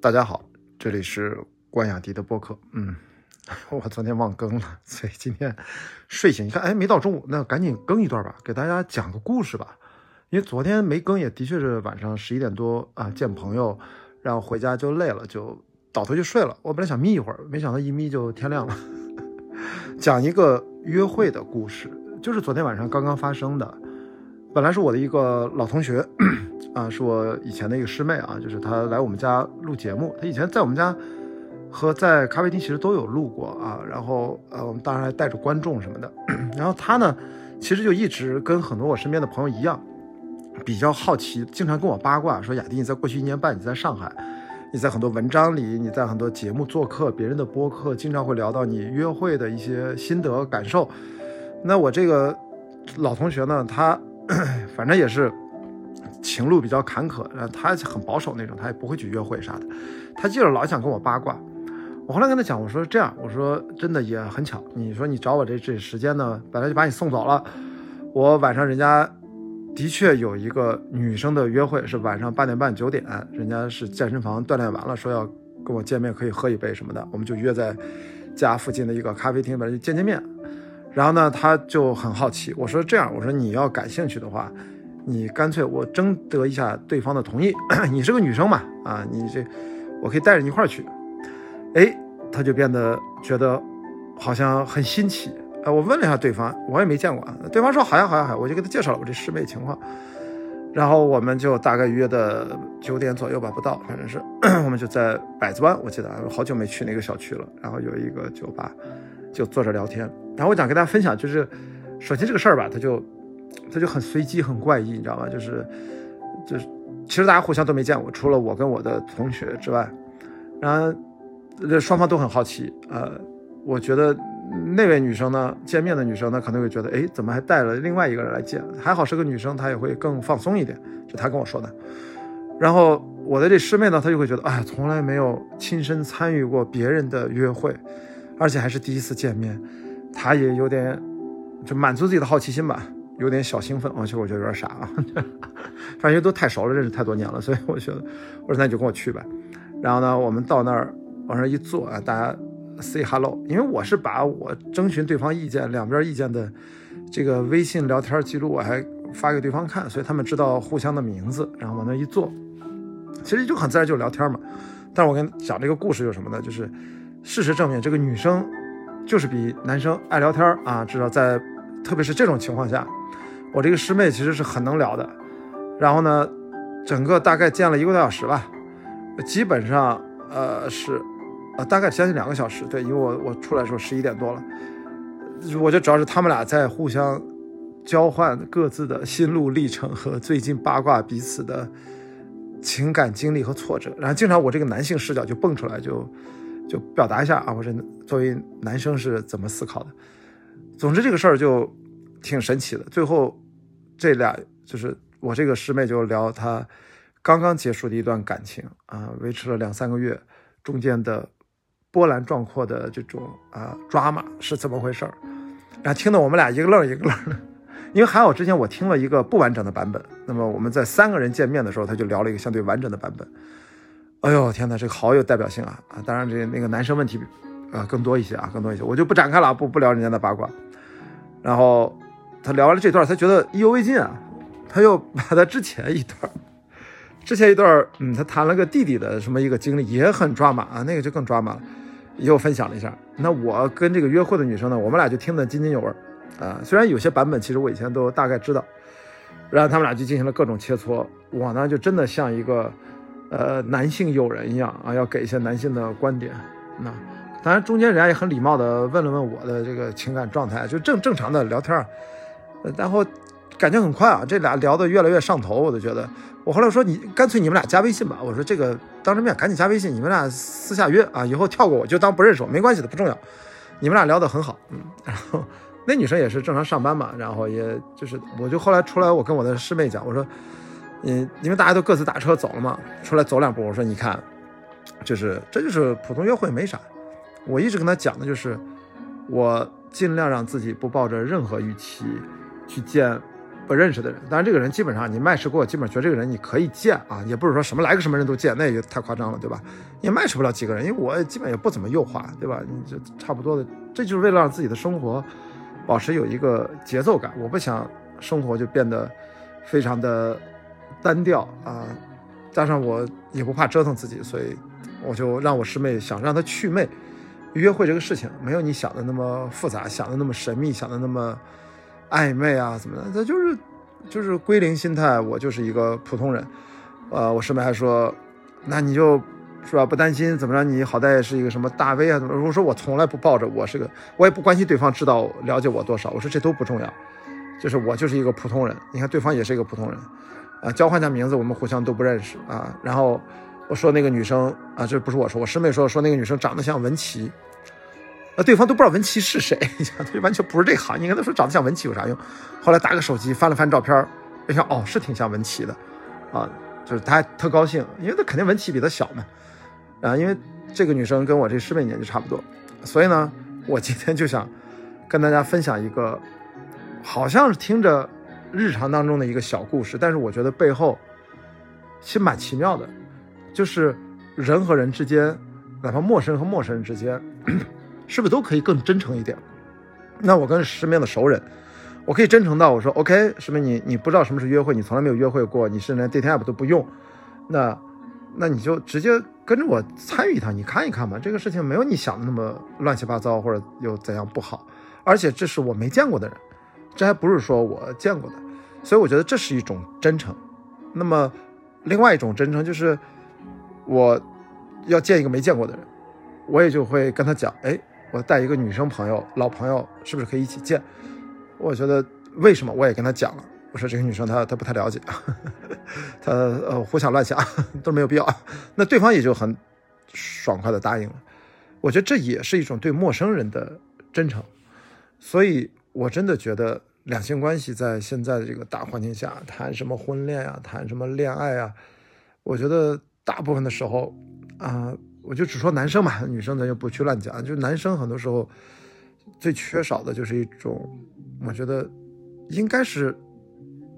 大家好，这里是关雅迪的播客。嗯，我昨天忘更了，所以今天睡醒一看，哎，没到中午，那赶紧更一段吧，给大家讲个故事吧。因为昨天没更，也的确是晚上十一点多啊，见朋友，然后回家就累了，就倒头就睡了。我本来想眯一会儿，没想到一眯就天亮了。讲一个约会的故事，就是昨天晚上刚刚发生的。本来是我的一个老同学。啊，是我以前的一个师妹啊，就是她来我们家录节目。她以前在我们家和在咖啡厅其实都有录过啊。然后呃，我们当然还带着观众什么的。然后她呢，其实就一直跟很多我身边的朋友一样，比较好奇，经常跟我八卦说：“雅迪，你在过去一年半你在上海，你在很多文章里，你在很多节目做客，别人的播客经常会聊到你约会的一些心得感受。”那我这个老同学呢，他 反正也是。情路比较坎坷，呃，他很保守那种，他也不会去约会啥的。他就是老想跟我八卦。我后来跟他讲，我说这样，我说真的也很巧，你说你找我这这时间呢，本来就把你送走了。我晚上人家的确有一个女生的约会，是晚上八点半九点，人家是健身房锻炼完了，说要跟我见面，可以喝一杯什么的，我们就约在家附近的一个咖啡厅，本来就见见面。然后呢，他就很好奇，我说这样，我说你要感兴趣的话。你干脆我征得一下对方的同意，你是个女生嘛？啊，你这我可以带着你一块儿去。哎，他就变得觉得好像很新奇。哎，我问了一下对方，我也没见过啊。对方说好呀好呀好，我就给他介绍了我这师妹情况。然后我们就大概约的九点左右吧，不到，反正是 我们就在百子湾，我记得好久没去那个小区了。然后有一个酒吧，就坐着聊天。然后我想跟大家分享，就是首先这个事儿吧，他就。他就很随机，很怪异，你知道吗？就是，就是，其实大家互相都没见过，除了我跟我的同学之外，然后，这双方都很好奇。呃，我觉得那位女生呢，见面的女生呢，可能会觉得，哎，怎么还带了另外一个人来见？还好是个女生，她也会更放松一点。就她跟我说的。然后我的这师妹呢，她就会觉得，哎，从来没有亲身参与过别人的约会，而且还是第一次见面，她也有点就满足自己的好奇心吧。有点小兴奋，其实我觉得有点傻啊，反正都太熟了，认识太多年了，所以我觉得，我说那你就跟我去呗。然后呢，我们到那儿往那一坐啊，大家 say hello，因为我是把我征询对方意见、两边意见的这个微信聊天记录我还发给对方看，所以他们知道互相的名字。然后往那一坐，其实就很自然就聊天嘛。但是我跟你讲这个故事有什么呢？就是事实证明，这个女生就是比男生爱聊天啊，至少在特别是这种情况下。我这个师妹其实是很能聊的，然后呢，整个大概见了一个多小时吧，基本上呃是，呃大概将近两个小时，对，因为我我出来的时候十一点多了，我觉得主要是他们俩在互相交换各自的心路历程和最近八卦彼此的情感经历和挫折，然后经常我这个男性视角就蹦出来，就就表达一下啊，我这作为男生是怎么思考的，总之这个事儿就。挺神奇的，最后这俩就是我这个师妹就聊她刚刚结束的一段感情啊，维持了两三个月，中间的波澜壮阔的这种啊抓马是怎么回事儿？然后听得我们俩一个愣一个愣的，因为还好之前我听了一个不完整的版本，那么我们在三个人见面的时候，他就聊了一个相对完整的版本。哎呦天哪，这个好有代表性啊啊！当然这那个男生问题啊更多一些啊，更多一些，我就不展开了，不不聊人家的八卦，然后。他聊完了这段，他觉得意犹未尽啊，他又把他之前一段，之前一段，嗯，他谈了个弟弟的什么一个经历，也很抓马啊，那个就更抓马了，又分享了一下。那我跟这个约会的女生呢，我们俩就听得津津有味啊。虽然有些版本其实我以前都大概知道，然后他们俩就进行了各种切磋，我呢就真的像一个呃男性友人一样啊，要给一些男性的观点。那当然中间人家也很礼貌的问了问我的这个情感状态，就正正常的聊天。然后感觉很快啊，这俩聊得越来越上头，我就觉得。我后来说你干脆你们俩加微信吧，我说这个当着面赶紧加微信，你们俩私下约啊，以后跳过我就当不认识我，没关系的，不重要。你们俩聊得很好，嗯。然后那女生也是正常上班嘛，然后也就是我就后来出来，我跟我的师妹讲，我说，嗯，因为大家都各自打车走了嘛，出来走两步，我说你看，就是这就是普通约会没啥。我一直跟他讲的就是我尽量让自己不抱着任何预期。去见不认识的人。当然，这个人基本上你 match 过，基本上觉得这个人你可以见啊，也不是说什么来个什么人都见，那也太夸张了，对吧？也 match 不了几个人，因为我基本也不怎么右滑，对吧？你这差不多的，这就是为了让自己的生活保持有一个节奏感。我不想生活就变得非常的单调啊，加上我也不怕折腾自己，所以我就让我师妹想让她去魅。约会这个事情没有你想的那么复杂，想的那么神秘，想的那么暧昧啊，怎么的？这就是就是归零心态，我就是一个普通人。呃，我师妹还说，那你就是吧，不担心怎么着？你好歹也是一个什么大 V 啊？怎么？我说我从来不抱着我是个，我也不关心对方知道了解我多少。我说这都不重要，就是我就是一个普通人。你看对方也是一个普通人，啊，交换下名字，我们互相都不认识啊，然后。我说那个女生啊，这不是我说，我师妹说说那个女生长得像文琪，那对方都不知道文琪是谁，就完全不是这行。你跟他说长得像文琪有啥用？后来打个手机翻了翻照片，一想哦，是挺像文琪的，啊，就是他特高兴，因为他肯定文琪比他小嘛，啊，因为这个女生跟我这师妹年纪差不多，所以呢，我今天就想跟大家分享一个，好像是听着日常当中的一个小故事，但是我觉得背后其实蛮奇妙的。就是人和人之间，哪怕陌生人和陌生人之间，是不是都可以更真诚一点？那我跟身边的熟人，我可以真诚到我说：“OK，什么，你你不知道什么是约会，你从来没有约会过，你是连 dating app 都不用，那那你就直接跟着我参与一趟，你看一看嘛。这个事情没有你想的那么乱七八糟，或者有怎样不好。而且这是我没见过的人，这还不是说我见过的，所以我觉得这是一种真诚。那么另外一种真诚就是。我要见一个没见过的人，我也就会跟他讲，哎，我带一个女生朋友、老朋友，是不是可以一起见？我觉得为什么？我也跟他讲了，我说这个女生她她不太了解，她呃胡想乱想 都没有必要。那对方也就很爽快的答应了。我觉得这也是一种对陌生人的真诚。所以我真的觉得两性关系在现在的这个大环境下，谈什么婚恋啊，谈什么恋爱啊，我觉得。大部分的时候，啊，我就只说男生嘛，女生咱就不去乱讲。就男生很多时候最缺少的就是一种，我觉得应该是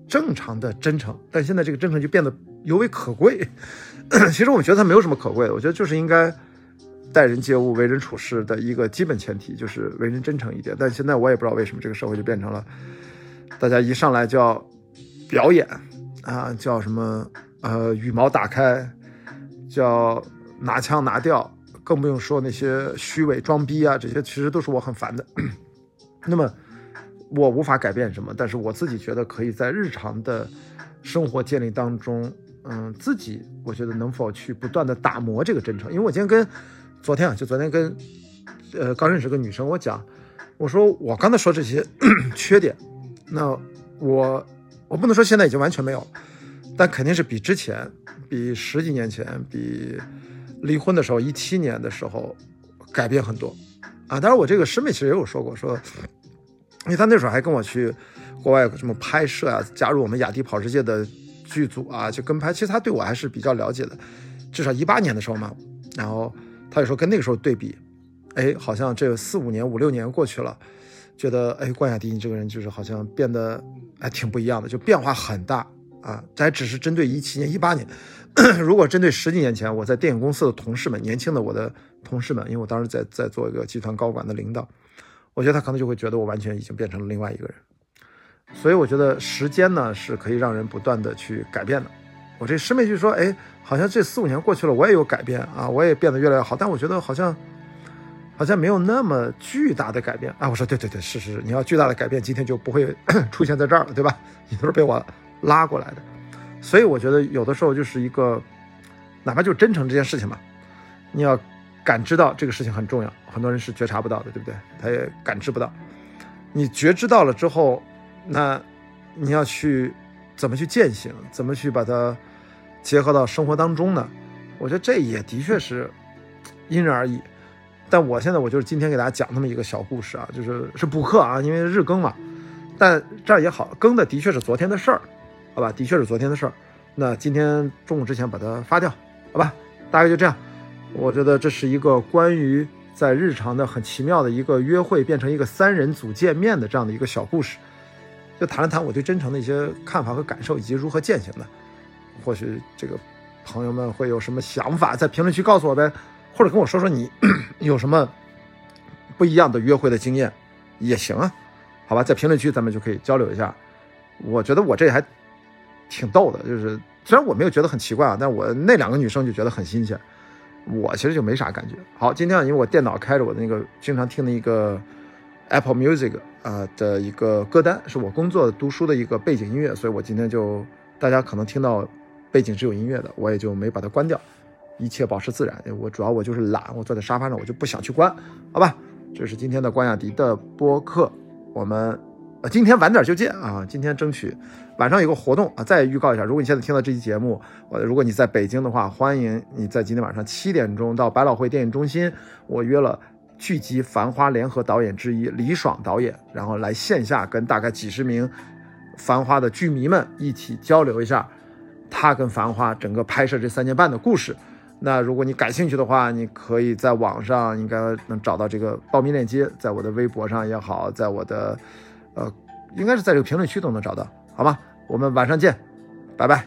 正常的真诚，但现在这个真诚就变得尤为可贵。其实我觉得它没有什么可贵的，我觉得就是应该待人接物、为人处事的一个基本前提，就是为人真诚一点。但现在我也不知道为什么这个社会就变成了大家一上来就要表演啊，叫什么呃羽毛打开。叫拿腔拿调，更不用说那些虚伪装逼啊，这些其实都是我很烦的。那么我无法改变什么，但是我自己觉得可以在日常的生活建立当中，嗯，自己我觉得能否去不断的打磨这个真诚。因为我今天跟昨天啊，就昨天跟呃刚认识个女生，我讲，我说我刚才说这些 缺点，那我我不能说现在已经完全没有，但肯定是比之前。比十几年前，比离婚的时候，一七年的时候，改变很多啊！当然，我这个师妹其实也有说过，说，因为她那时候还跟我去国外什么拍摄啊，加入我们雅迪跑世界的剧组啊，去跟拍。其实她对我还是比较了解的，至少一八年的时候嘛。然后她就说，跟那个时候对比，哎，好像这四五年、五六年过去了，觉得哎，关雅迪你这个人就是好像变得还挺不一样的，就变化很大啊！这还只是针对一七年、一八年。如果针对十几年前我在电影公司的同事们，年轻的我的同事们，因为我当时在在做一个集团高管的领导，我觉得他可能就会觉得我完全已经变成了另外一个人。所以我觉得时间呢是可以让人不断的去改变的。我这师妹就说：“哎，好像这四五年过去了，我也有改变啊，我也变得越来越好。但我觉得好像好像没有那么巨大的改变啊。”我说：“对对对，是是，你要巨大的改变，今天就不会出现在这儿了，对吧？你都是被我拉过来的。”所以我觉得有的时候就是一个，哪怕就真诚这件事情嘛，你要感知到这个事情很重要，很多人是觉察不到的，对不对？他也感知不到。你觉知到了之后，那你要去怎么去践行，怎么去把它结合到生活当中呢？我觉得这也的确是因人而异。但我现在我就是今天给大家讲那么一个小故事啊，就是是补课啊，因为日更嘛。但这样也好，更的的确是昨天的事儿。好吧，的确是昨天的事儿。那今天中午之前把它发掉，好吧？大概就这样。我觉得这是一个关于在日常的很奇妙的一个约会变成一个三人组见面的这样的一个小故事，就谈了谈我对真诚的一些看法和感受，以及如何践行的。或许这个朋友们会有什么想法，在评论区告诉我呗，或者跟我说说你 有什么不一样的约会的经验也行啊，好吧，在评论区咱们就可以交流一下。我觉得我这还挺逗的，就是虽然我没有觉得很奇怪啊，但我那两个女生就觉得很新鲜，我其实就没啥感觉。好，今天因为我电脑开着我的那个经常听的一个 Apple Music 啊的一个歌单，是我工作读书的一个背景音乐，所以我今天就大家可能听到背景是有音乐的，我也就没把它关掉，一切保持自然。我主要我就是懒，我坐在沙发上我就不想去关，好吧？这是今天的关雅迪的播客，我们。呃，今天晚点就见啊！今天争取晚上有个活动啊，再预告一下。如果你现在听到这期节目，呃，如果你在北京的话，欢迎你在今天晚上七点钟到百老汇电影中心，我约了剧集《繁花》联合导演之一李爽导演，然后来线下跟大概几十名《繁花》的剧迷们一起交流一下他跟《繁花》整个拍摄这三年半的故事。那如果你感兴趣的话，你可以在网上应该能找到这个报名链接，在我的微博上也好，在我的。呃，应该是在这个评论区都能找到，好吧？我们晚上见，拜拜。